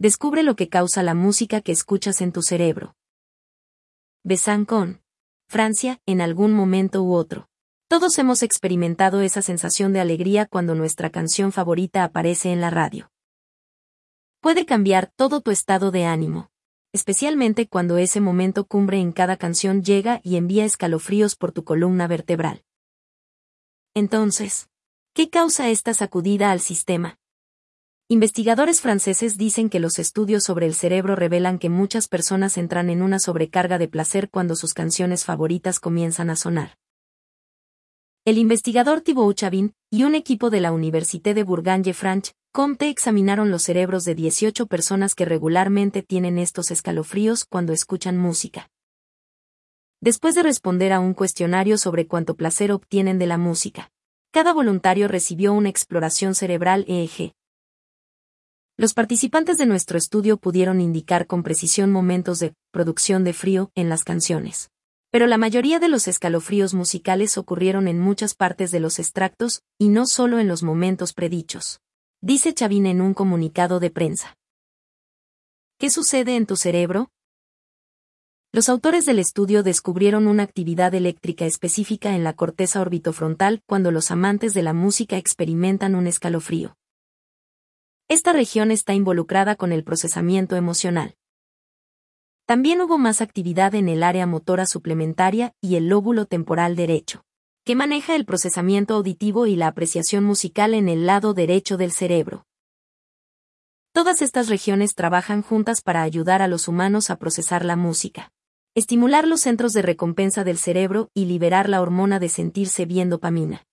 Descubre lo que causa la música que escuchas en tu cerebro. Besancon. Francia, en algún momento u otro. Todos hemos experimentado esa sensación de alegría cuando nuestra canción favorita aparece en la radio. Puede cambiar todo tu estado de ánimo, especialmente cuando ese momento cumbre en cada canción llega y envía escalofríos por tu columna vertebral. Entonces, ¿qué causa esta sacudida al sistema? Investigadores franceses dicen que los estudios sobre el cerebro revelan que muchas personas entran en una sobrecarga de placer cuando sus canciones favoritas comienzan a sonar. El investigador Thibaut Chavin y un equipo de la Université de Bourgogne-Franche Comte examinaron los cerebros de 18 personas que regularmente tienen estos escalofríos cuando escuchan música. Después de responder a un cuestionario sobre cuánto placer obtienen de la música, cada voluntario recibió una exploración cerebral EEG, los participantes de nuestro estudio pudieron indicar con precisión momentos de producción de frío en las canciones. Pero la mayoría de los escalofríos musicales ocurrieron en muchas partes de los extractos, y no solo en los momentos predichos. Dice Chavin en un comunicado de prensa. ¿Qué sucede en tu cerebro? Los autores del estudio descubrieron una actividad eléctrica específica en la corteza orbitofrontal cuando los amantes de la música experimentan un escalofrío. Esta región está involucrada con el procesamiento emocional. También hubo más actividad en el área motora suplementaria y el lóbulo temporal derecho, que maneja el procesamiento auditivo y la apreciación musical en el lado derecho del cerebro. Todas estas regiones trabajan juntas para ayudar a los humanos a procesar la música, estimular los centros de recompensa del cerebro y liberar la hormona de sentirse bien dopamina.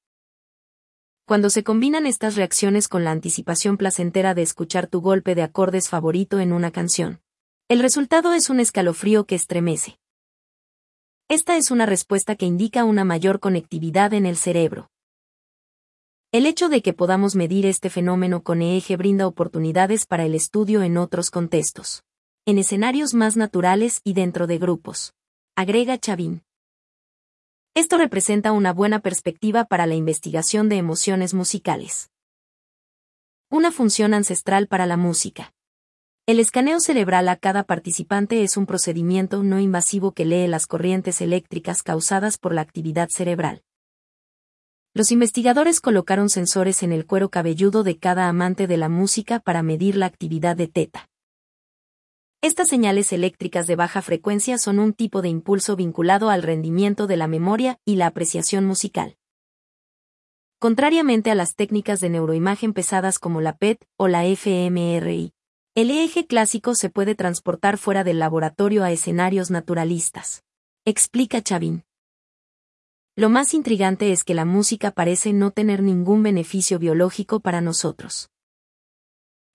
Cuando se combinan estas reacciones con la anticipación placentera de escuchar tu golpe de acordes favorito en una canción, el resultado es un escalofrío que estremece. Esta es una respuesta que indica una mayor conectividad en el cerebro. El hecho de que podamos medir este fenómeno con EEG brinda oportunidades para el estudio en otros contextos, en escenarios más naturales y dentro de grupos. Agrega Chavin. Esto representa una buena perspectiva para la investigación de emociones musicales. Una función ancestral para la música. El escaneo cerebral a cada participante es un procedimiento no invasivo que lee las corrientes eléctricas causadas por la actividad cerebral. Los investigadores colocaron sensores en el cuero cabelludo de cada amante de la música para medir la actividad de teta. Estas señales eléctricas de baja frecuencia son un tipo de impulso vinculado al rendimiento de la memoria y la apreciación musical. Contrariamente a las técnicas de neuroimagen pesadas como la PET o la fMRI, el EEG clásico se puede transportar fuera del laboratorio a escenarios naturalistas. Explica Chavin. Lo más intrigante es que la música parece no tener ningún beneficio biológico para nosotros.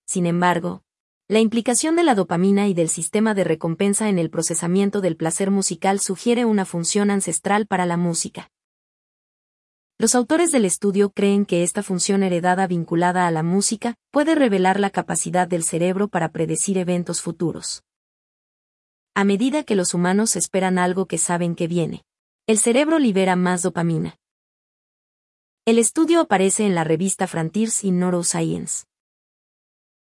Sin embargo, la implicación de la dopamina y del sistema de recompensa en el procesamiento del placer musical sugiere una función ancestral para la música. Los autores del estudio creen que esta función heredada vinculada a la música puede revelar la capacidad del cerebro para predecir eventos futuros. A medida que los humanos esperan algo que saben que viene, el cerebro libera más dopamina. El estudio aparece en la revista Frontiers in Neuroscience.